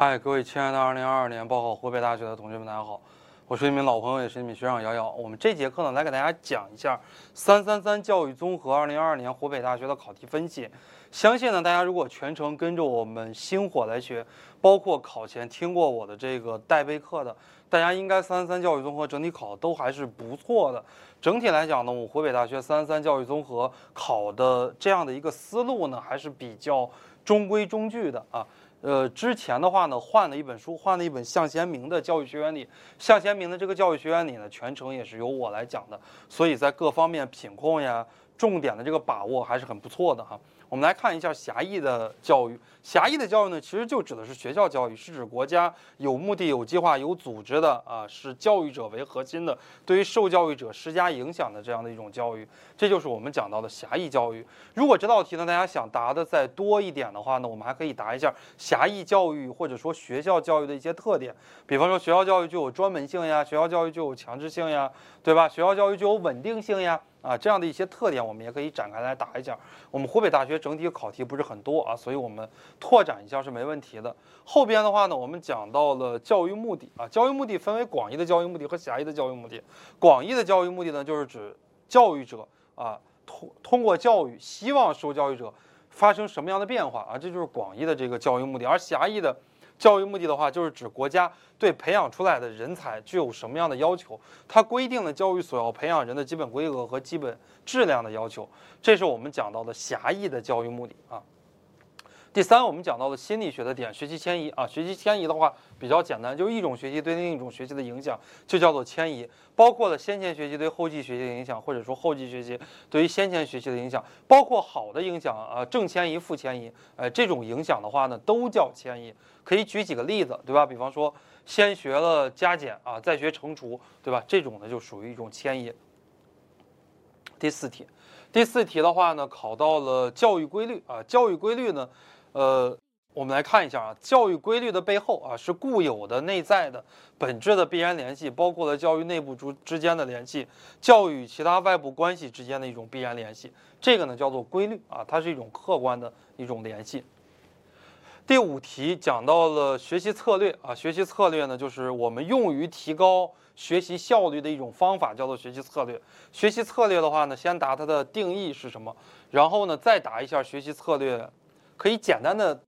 嗨，各位亲爱的2022年报考湖北大学的同学们，大家好，我是一名老朋友，也是一名学长瑶瑶。我们这节课呢，来给大家讲一下三三三教育综合2022年湖北大学的考题分析。相信呢，大家如果全程跟着我们星火来学，包括考前听过我的这个带备课的，大家应该三三三教育综合整体考都还是不错的。整体来讲呢，我湖北大学三三三教育综合考的这样的一个思路呢，还是比较中规中矩的啊。呃，之前的话呢，换了一本书，换了一本向贤明的教育学原理。向贤明的这个教育学原理呢，全程也是由我来讲的，所以在各方面品控呀、重点的这个把握还是很不错的哈。我们来看一下狭义的教育。狭义的教育呢，其实就指的是学校教育，是指国家有目的、有计划、有组织的啊，是教育者为核心的，对于受教育者施加影响的这样的一种教育。这就是我们讲到的狭义教育。如果这道题呢，大家想答的再多一点的话呢，我们还可以答一下狭义教育或者说学校教育的一些特点。比方说，学校教育具有专门性呀，学校教育具有强制性呀，对吧？学校教育具有稳定性呀。啊，这样的一些特点，我们也可以展开来答一下。我们湖北大学整体考题不是很多啊，所以我们拓展一下是没问题的。后边的话呢，我们讲到了教育目的啊，教育目的分为广义的教育目的和狭义的教育目的。广义的教育目的呢，就是指教育者啊通通过教育，希望受教育者发生什么样的变化啊，这就是广义的这个教育目的。而狭义的教育目的的话，就是指国家对培养出来的人才具有什么样的要求，它规定了教育所要培养人的基本规格和基本质量的要求，这是我们讲到的狭义的教育目的啊。第三，我们讲到了心理学的点，学习迁移啊。学习迁移的话比较简单，就一种学习对另一种学习的影响，就叫做迁移，包括了先前学习对后继学习的影响，或者说后继学习对于先前学习的影响，包括好的影响啊，正迁移、负迁移，呃，这种影响的话呢，都叫迁移。可以举几个例子，对吧？比方说，先学了加减啊，再学乘除，对吧？这种呢就属于一种迁移。第四题，第四题的话呢，考到了教育规律啊，教育规律呢。呃，我们来看一下啊，教育规律的背后啊是固有的、内在的、本质的必然联系，包括了教育内部之之间的联系，教育与其他外部关系之间的一种必然联系。这个呢叫做规律啊，它是一种客观的一种联系。第五题讲到了学习策略啊，学习策略呢就是我们用于提高学习效率的一种方法，叫做学习策略。学习策略的话呢，先答它的定义是什么，然后呢再答一下学习策略。可以简单的，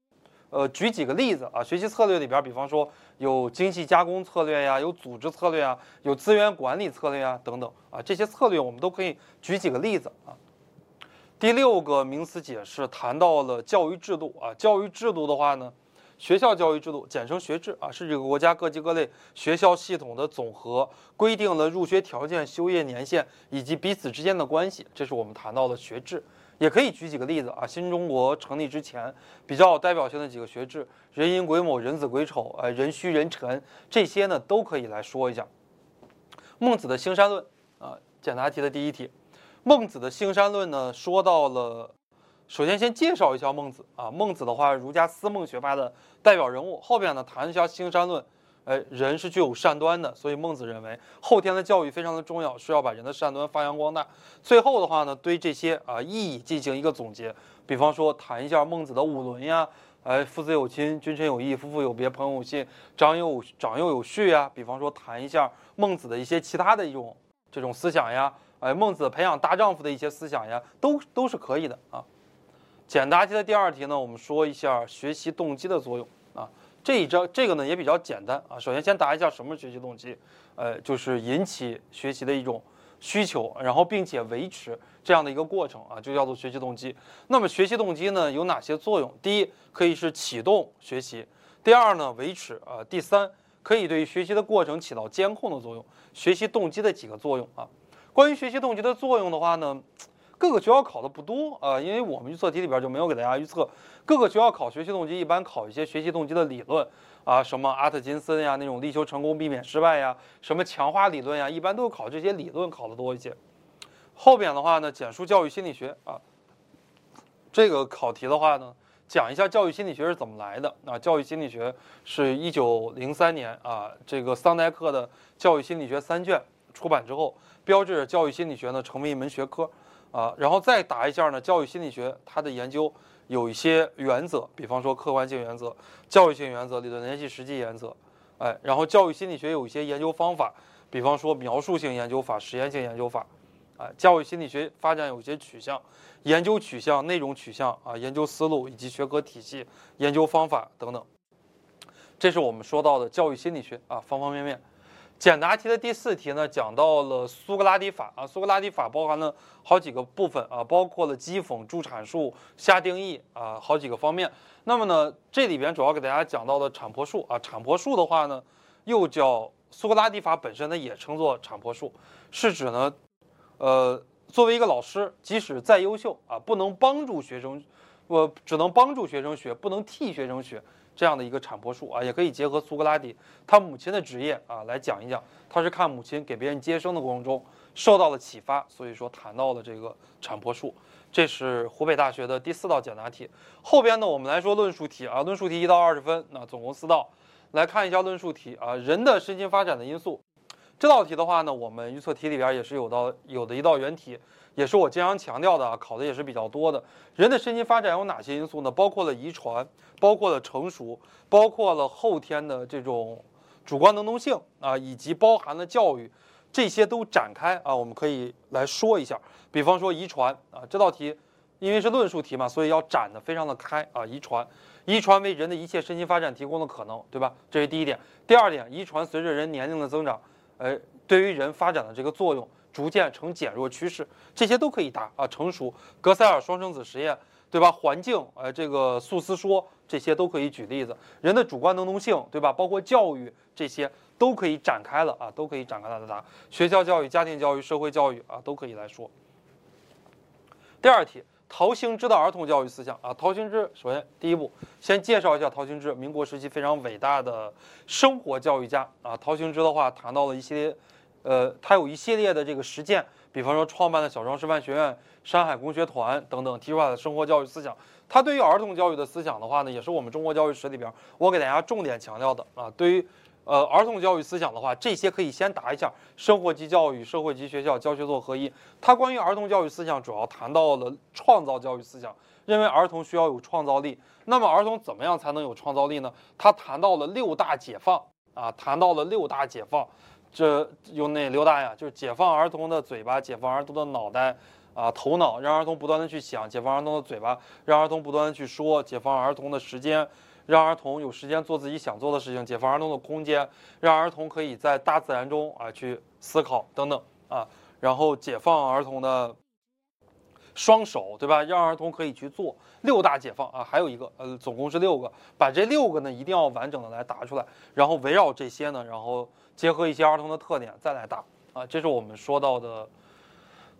呃，举几个例子啊。学习策略里边，比方说有精细加工策略呀，有组织策略啊，有资源管理策略啊，等等啊。这些策略我们都可以举几个例子啊。第六个名词解释谈到了教育制度啊。教育制度的话呢，学校教育制度简称学制啊，是这个国家各级各类学校系统的总和，规定了入学条件、修业年限以及彼此之间的关系。这是我们谈到的学制。也可以举几个例子啊，新中国成立之前比较有代表性的几个学制，人寅癸卯，人子癸丑，呃，壬戌壬辰，这些呢都可以来说一下。孟子的兴山论啊，简答题的第一题，孟子的兴山论呢说到了，首先先介绍一下孟子啊，孟子的话，儒家思孟学派的代表人物，后边呢谈一下兴山论。哎，人是具有善端的，所以孟子认为后天的教育非常的重要，是要把人的善端发扬光大。最后的话呢，对这些啊意义进行一个总结，比方说谈一下孟子的五伦呀，哎，父子有亲，君臣有义，夫妇有别，朋友有信，长幼长幼有序呀。比方说谈一下孟子的一些其他的一种这种思想呀，哎，孟子培养大丈夫的一些思想呀，都都是可以的啊。简答题的第二题呢，我们说一下学习动机的作用啊。这一章这个呢也比较简单啊。首先先答一下什么是学习动机，呃，就是引起学习的一种需求，然后并且维持这样的一个过程啊，就叫做学习动机。那么学习动机呢有哪些作用？第一，可以是启动学习；第二呢，维持啊；第三，可以对学习的过程起到监控的作用。学习动机的几个作用啊。关于学习动机的作用的话呢？各个学校考的不多啊，因为我们预测题里边就没有给大家预测。各个学校考学习动机，一般考一些学习动机的理论啊，什么阿特金森呀那种力求成功避免失败呀，什么强化理论呀，一般都考这些理论考的多一些。后边的话呢，简述教育心理学啊，这个考题的话呢，讲一下教育心理学是怎么来的啊。教育心理学是一九零三年啊，这个桑代克的教育心理学三卷出版之后，标志着教育心理学呢成为一门学科。啊，然后再答一下呢，教育心理学它的研究有一些原则，比方说客观性原则、教育性原则、理论联系实际原则，哎，然后教育心理学有一些研究方法，比方说描述性研究法、实验性研究法，啊，教育心理学发展有一些取向、研究取向、内容取向啊、研究思路以及学科体系、研究方法等等，这是我们说到的教育心理学啊，方方面面。简答题的第四题呢，讲到了苏格拉底法啊，苏格拉底法包含了好几个部分啊，包括了讥讽、助阐述、下定义啊，好几个方面。那么呢，这里边主要给大家讲到的产婆术啊，产婆术的话呢，又叫苏格拉底法本身呢也称作产婆术，是指呢，呃，作为一个老师，即使再优秀啊，不能帮助学生，我只能帮助学生学，不能替学生学。这样的一个产婆术啊，也可以结合苏格拉底他母亲的职业啊来讲一讲。他是看母亲给别人接生的过程中受到了启发，所以说谈到了这个产婆术。这是湖北大学的第四道简答题。后边呢，我们来说论述题啊，论述题一到二十分，那总共四道。来看一下论述题啊，人的身心发展的因素。这道题的话呢，我们预测题里边也是有道有的一道原题。也是我经常强调的啊，考的也是比较多的。人的身心发展有哪些因素呢？包括了遗传，包括了成熟，包括了后天的这种主观能动性啊，以及包含了教育，这些都展开啊，我们可以来说一下。比方说遗传啊，这道题因为是论述题嘛，所以要展的非常的开啊。遗传，遗传为人的一切身心发展提供的可能，对吧？这是第一点。第二点，遗传随着人年龄的增长，呃，对于人发展的这个作用。逐渐呈减弱趋势，这些都可以答啊。成熟，格塞尔双生子实验，对吧？环境，呃，这个素思说，这些都可以举例子。人的主观能动性，对吧？包括教育，这些都可以展开了啊，都可以展开来答。学校教育、家庭教育、社会教育啊，都可以来说。第二题，陶行知的儿童教育思想啊。陶行知，首先第一步，先介绍一下陶行知，民国时期非常伟大的生活教育家啊。陶行知的话，谈到了一些。呃，他有一系列的这个实践，比方说创办的小庄师范学院、山海工学团等等，提出来的生活教育思想。他对于儿童教育的思想的话呢，也是我们中国教育史里边我给大家重点强调的啊。对于呃儿童教育思想的话，这些可以先答一下：生活及教育、社会及学校、教学做合一。他关于儿童教育思想主要谈到了创造教育思想，认为儿童需要有创造力。那么儿童怎么样才能有创造力呢？他谈到了六大解放啊，谈到了六大解放。这有哪六大呀？就是解放儿童的嘴巴，解放儿童的脑袋，啊，头脑，让儿童不断的去想；解放儿童的嘴巴，让儿童不断的去说；解放儿童的时间，让儿童有时间做自己想做的事情；解放儿童的空间，让儿童可以在大自然中啊去思考等等啊。然后解放儿童的双手，对吧？让儿童可以去做六大解放啊。还有一个，呃，总共是六个，把这六个呢一定要完整的来答出来，然后围绕这些呢，然后。结合一些儿童的特点再来答啊，这是我们说到的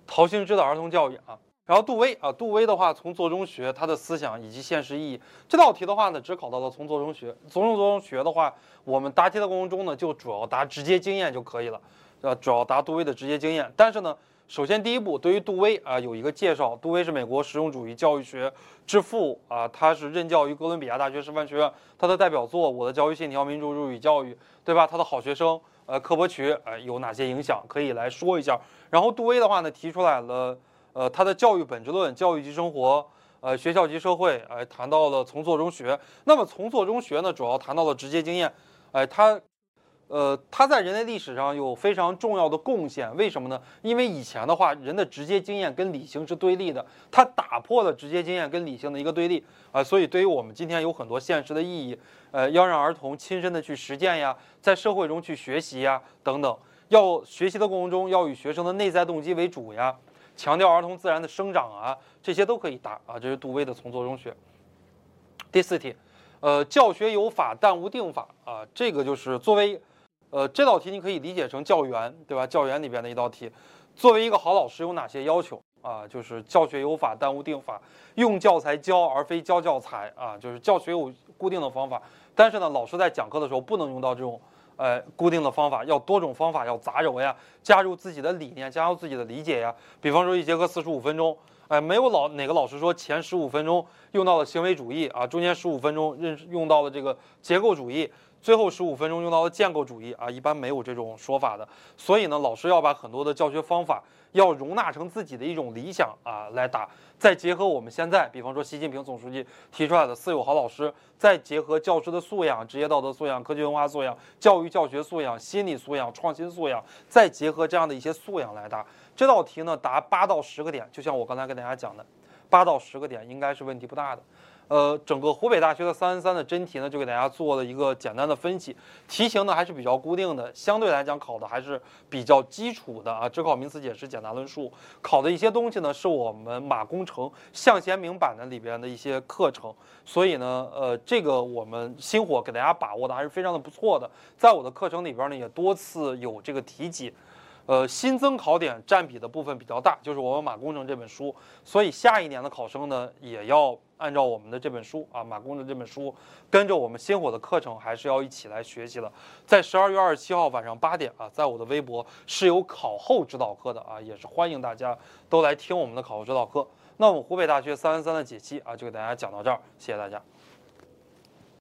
陶行知的儿童教育啊。然后杜威啊，杜威的话从做中学他的思想以及现实意义。这道题的话呢，只考到了从做中学。从做中学的话，我们答题的过程中呢，就主要答直接经验就可以了，呃，主要答杜威的直接经验。但是呢，首先第一步对于杜威啊有一个介绍。杜威是美国实用主义教育学之父啊，他是任教于哥伦比亚大学师范学院。他的代表作《我的教育信条：民主主义教育》，对吧？他的好学生。呃，科伯曲，呃，有哪些影响可以来说一下？然后杜威的话呢，提出来了，呃，他的教育本质论、教育及生活，呃，学校及社会，哎，谈到了从做中学。那么从做中学呢，主要谈到了直接经验，哎，他。呃，他在人类历史上有非常重要的贡献，为什么呢？因为以前的话，人的直接经验跟理性是对立的，他打破了直接经验跟理性的一个对立啊，所以对于我们今天有很多现实的意义，呃，要让儿童亲身的去实践呀，在社会中去学习呀，等等，要学习的过程中要以学生的内在动机为主呀，强调儿童自然的生长啊，这些都可以答啊，这是杜威的从做中学。第四题，呃，教学有法但无定法啊，这个就是作为。呃，这道题你可以理解成教员，对吧？教员里边的一道题，作为一个好老师有哪些要求啊？就是教学有法，但无定法，用教材教而非教教材啊。就是教学有固定的方法，但是呢，老师在讲课的时候不能用到这种呃固定的方法，要多种方法，要杂糅呀，加入自己的理念，加入自己的理解呀。比方说一节课四十五分钟哎，没有老哪个老师说前十五分钟用到了行为主义啊，中间十五分钟认用到了这个结构主义。最后十五分钟用到的建构主义啊，一般没有这种说法的。所以呢，老师要把很多的教学方法要容纳成自己的一种理想啊来打，再结合我们现在，比方说习近平总书记提出来的“四有好老师”，再结合教师的素养、职业道德素养、科技文化素养、教育教学素养、心理素养、创新素养，再结合这样的一些素养来答这道题呢，答八到十个点，就像我刚才跟大家讲的，八到十个点应该是问题不大的。呃，整个湖北大学的三三三的真题呢，就给大家做了一个简单的分析。题型呢还是比较固定的，相对来讲考的还是比较基础的啊。只考名词解释、简答论述，考的一些东西呢是我们马工程向贤明版的里边的一些课程。所以呢，呃，这个我们星火给大家把握的还是非常的不错的。在我的课程里边呢，也多次有这个提及。呃，新增考点占比的部分比较大，就是我们马工程这本书。所以下一年的考生呢，也要。按照我们的这本书啊，马工程这本书，跟着我们星火的课程，还是要一起来学习的。在十二月二十七号晚上八点啊，在我的微博是有考后指导课的啊，也是欢迎大家都来听我们的考后指导课。那我们湖北大学三三三的解析啊，就给大家讲到这儿，谢谢大家。